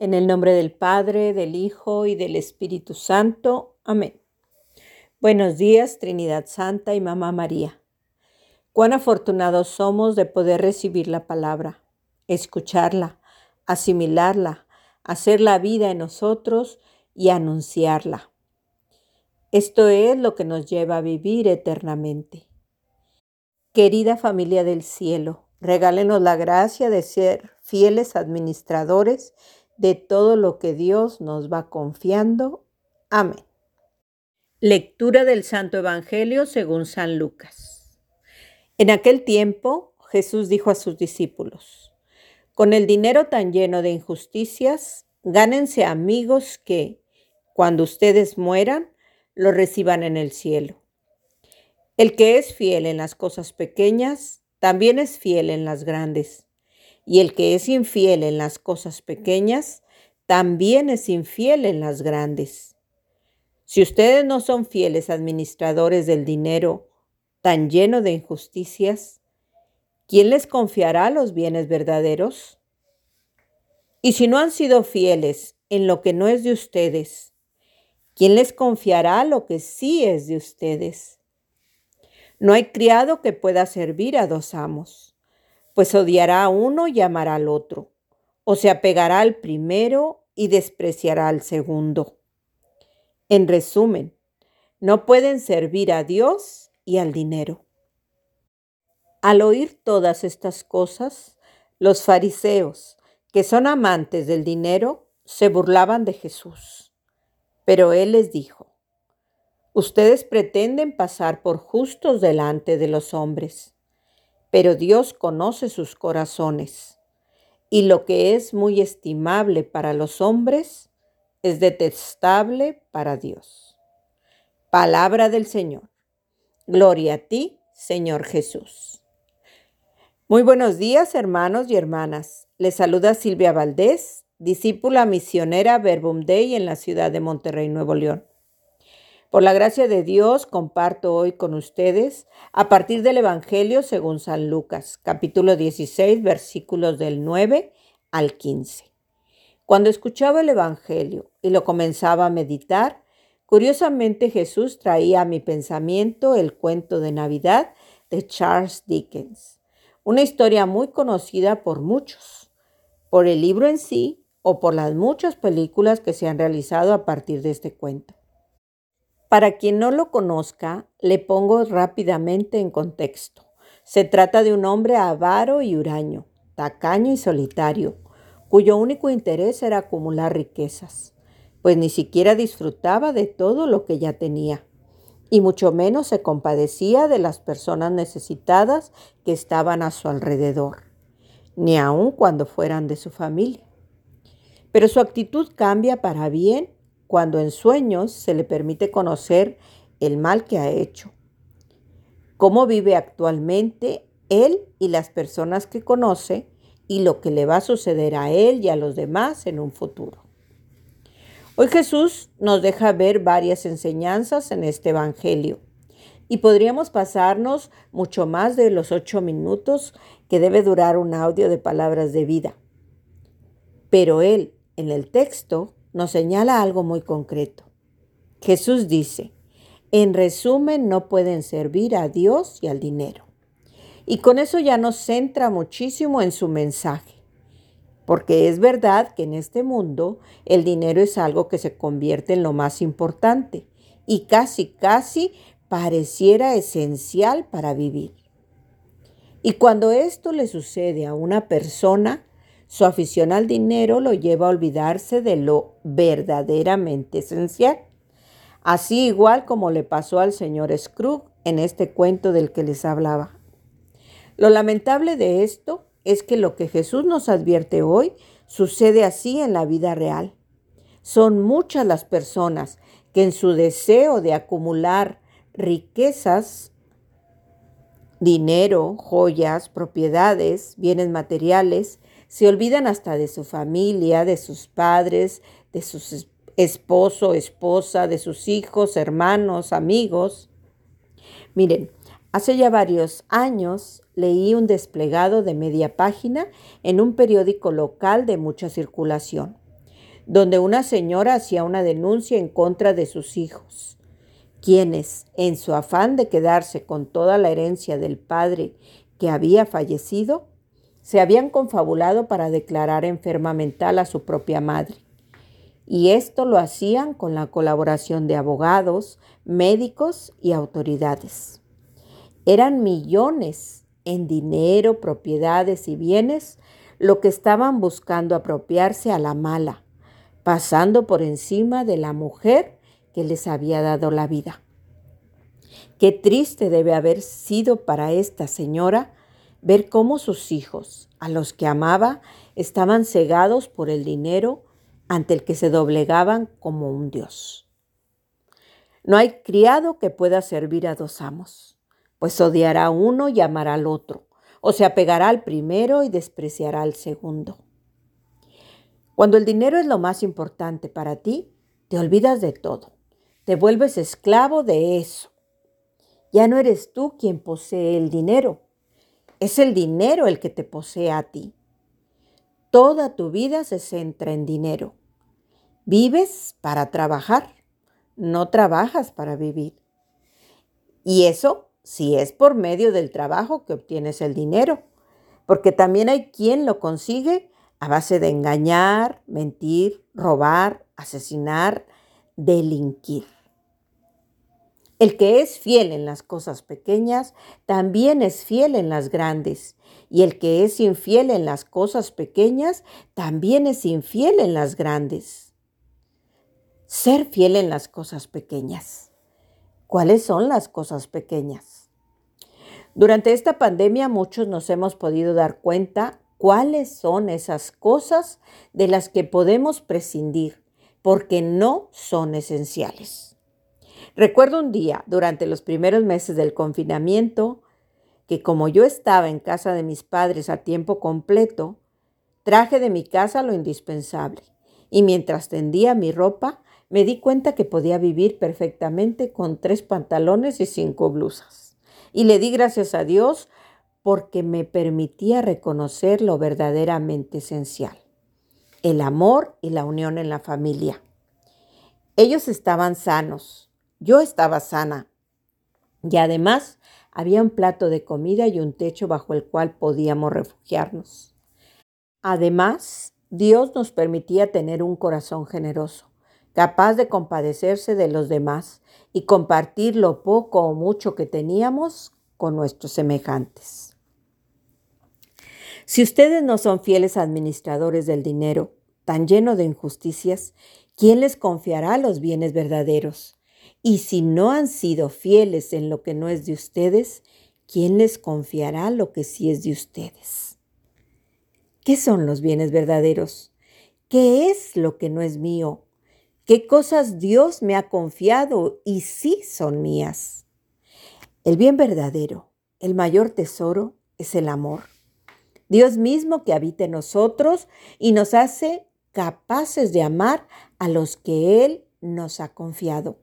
En el nombre del Padre, del Hijo y del Espíritu Santo. Amén. Buenos días, Trinidad Santa y Mamá María. Cuán afortunados somos de poder recibir la palabra, escucharla, asimilarla, hacer la vida en nosotros y anunciarla. Esto es lo que nos lleva a vivir eternamente. Querida familia del cielo, regálenos la gracia de ser fieles administradores de todo lo que Dios nos va confiando. Amén. Lectura del Santo Evangelio según San Lucas. En aquel tiempo Jesús dijo a sus discípulos, con el dinero tan lleno de injusticias, gánense amigos que, cuando ustedes mueran, lo reciban en el cielo. El que es fiel en las cosas pequeñas, también es fiel en las grandes y el que es infiel en las cosas pequeñas, también es infiel en las grandes. Si ustedes no son fieles administradores del dinero tan lleno de injusticias, ¿quién les confiará los bienes verdaderos? Y si no han sido fieles en lo que no es de ustedes, ¿quién les confiará lo que sí es de ustedes? No hay criado que pueda servir a dos amos pues odiará a uno y amará al otro, o se apegará al primero y despreciará al segundo. En resumen, no pueden servir a Dios y al dinero. Al oír todas estas cosas, los fariseos, que son amantes del dinero, se burlaban de Jesús. Pero él les dijo, Ustedes pretenden pasar por justos delante de los hombres pero Dios conoce sus corazones, y lo que es muy estimable para los hombres es detestable para Dios. Palabra del Señor. Gloria a ti, Señor Jesús. Muy buenos días, hermanos y hermanas. Les saluda Silvia Valdés, discípula misionera Verbum Dei en la ciudad de Monterrey, Nuevo León. Por la gracia de Dios comparto hoy con ustedes a partir del Evangelio según San Lucas, capítulo 16, versículos del 9 al 15. Cuando escuchaba el Evangelio y lo comenzaba a meditar, curiosamente Jesús traía a mi pensamiento el cuento de Navidad de Charles Dickens, una historia muy conocida por muchos, por el libro en sí o por las muchas películas que se han realizado a partir de este cuento. Para quien no lo conozca, le pongo rápidamente en contexto. Se trata de un hombre avaro y huraño, tacaño y solitario, cuyo único interés era acumular riquezas, pues ni siquiera disfrutaba de todo lo que ya tenía, y mucho menos se compadecía de las personas necesitadas que estaban a su alrededor, ni aun cuando fueran de su familia. Pero su actitud cambia para bien cuando en sueños se le permite conocer el mal que ha hecho, cómo vive actualmente él y las personas que conoce y lo que le va a suceder a él y a los demás en un futuro. Hoy Jesús nos deja ver varias enseñanzas en este Evangelio y podríamos pasarnos mucho más de los ocho minutos que debe durar un audio de palabras de vida. Pero él, en el texto, nos señala algo muy concreto. Jesús dice, en resumen, no pueden servir a Dios y al dinero. Y con eso ya nos centra muchísimo en su mensaje. Porque es verdad que en este mundo el dinero es algo que se convierte en lo más importante y casi, casi pareciera esencial para vivir. Y cuando esto le sucede a una persona, su afición al dinero lo lleva a olvidarse de lo verdaderamente esencial. Así igual como le pasó al señor Scrooge en este cuento del que les hablaba. Lo lamentable de esto es que lo que Jesús nos advierte hoy sucede así en la vida real. Son muchas las personas que en su deseo de acumular riquezas, dinero, joyas, propiedades, bienes materiales, se olvidan hasta de su familia, de sus padres, de su esposo, esposa, de sus hijos, hermanos, amigos. Miren, hace ya varios años leí un desplegado de media página en un periódico local de mucha circulación, donde una señora hacía una denuncia en contra de sus hijos, quienes, en su afán de quedarse con toda la herencia del padre que había fallecido, se habían confabulado para declarar enferma mental a su propia madre. Y esto lo hacían con la colaboración de abogados, médicos y autoridades. Eran millones en dinero, propiedades y bienes lo que estaban buscando apropiarse a la mala, pasando por encima de la mujer que les había dado la vida. Qué triste debe haber sido para esta señora ver cómo sus hijos, a los que amaba, estaban cegados por el dinero ante el que se doblegaban como un dios. No hay criado que pueda servir a dos amos, pues odiará a uno y amará al otro, o se apegará al primero y despreciará al segundo. Cuando el dinero es lo más importante para ti, te olvidas de todo, te vuelves esclavo de eso. Ya no eres tú quien posee el dinero, es el dinero el que te posee a ti. Toda tu vida se centra en dinero. Vives para trabajar, no trabajas para vivir. Y eso si es por medio del trabajo que obtienes el dinero, porque también hay quien lo consigue a base de engañar, mentir, robar, asesinar, delinquir. El que es fiel en las cosas pequeñas, también es fiel en las grandes. Y el que es infiel en las cosas pequeñas, también es infiel en las grandes. Ser fiel en las cosas pequeñas. ¿Cuáles son las cosas pequeñas? Durante esta pandemia muchos nos hemos podido dar cuenta cuáles son esas cosas de las que podemos prescindir porque no son esenciales. Recuerdo un día, durante los primeros meses del confinamiento, que como yo estaba en casa de mis padres a tiempo completo, traje de mi casa lo indispensable y mientras tendía mi ropa, me di cuenta que podía vivir perfectamente con tres pantalones y cinco blusas. Y le di gracias a Dios porque me permitía reconocer lo verdaderamente esencial, el amor y la unión en la familia. Ellos estaban sanos, yo estaba sana y además había un plato de comida y un techo bajo el cual podíamos refugiarnos. Además, Dios nos permitía tener un corazón generoso, capaz de compadecerse de los demás y compartir lo poco o mucho que teníamos con nuestros semejantes. Si ustedes no son fieles administradores del dinero, tan lleno de injusticias, ¿quién les confiará los bienes verdaderos? Y si no han sido fieles en lo que no es de ustedes, ¿quién les confiará lo que sí es de ustedes? ¿Qué son los bienes verdaderos? ¿Qué es lo que no es mío? ¿Qué cosas Dios me ha confiado y sí son mías? El bien verdadero, el mayor tesoro, es el amor. Dios mismo que habita en nosotros y nos hace capaces de amar a los que Él nos ha confiado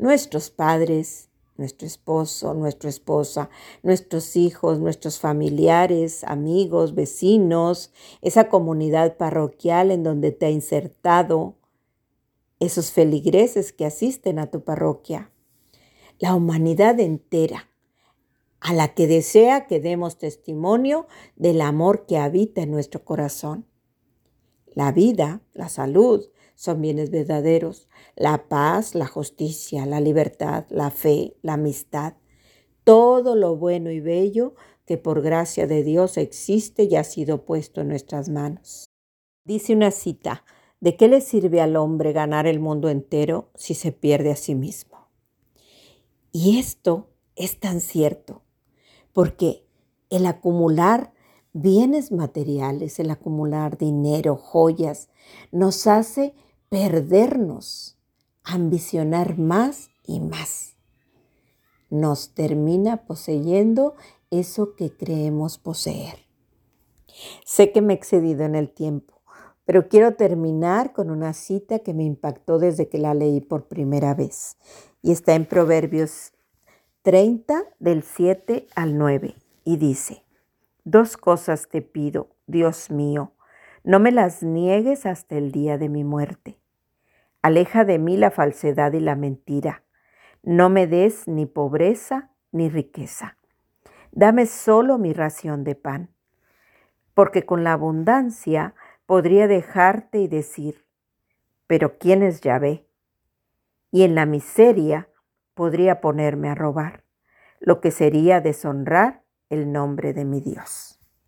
nuestros padres, nuestro esposo, nuestra esposa, nuestros hijos, nuestros familiares, amigos, vecinos, esa comunidad parroquial en donde te ha insertado, esos feligreses que asisten a tu parroquia, la humanidad entera, a la que desea que demos testimonio del amor que habita en nuestro corazón. La vida, la salud, son bienes verdaderos. La paz, la justicia, la libertad, la fe, la amistad, todo lo bueno y bello que por gracia de Dios existe y ha sido puesto en nuestras manos. Dice una cita, ¿de qué le sirve al hombre ganar el mundo entero si se pierde a sí mismo? Y esto es tan cierto, porque el acumular bienes materiales, el acumular dinero, joyas, nos hace perdernos, ambicionar más y más. Nos termina poseyendo eso que creemos poseer. Sé que me he excedido en el tiempo, pero quiero terminar con una cita que me impactó desde que la leí por primera vez y está en Proverbios 30 del 7 al 9 y dice, dos cosas te pido, Dios mío, No me las niegues hasta el día de mi muerte. Aleja de mí la falsedad y la mentira. No me des ni pobreza ni riqueza. Dame solo mi ración de pan, porque con la abundancia podría dejarte y decir, pero ¿quién es Yahvé? Y en la miseria podría ponerme a robar, lo que sería deshonrar el nombre de mi Dios.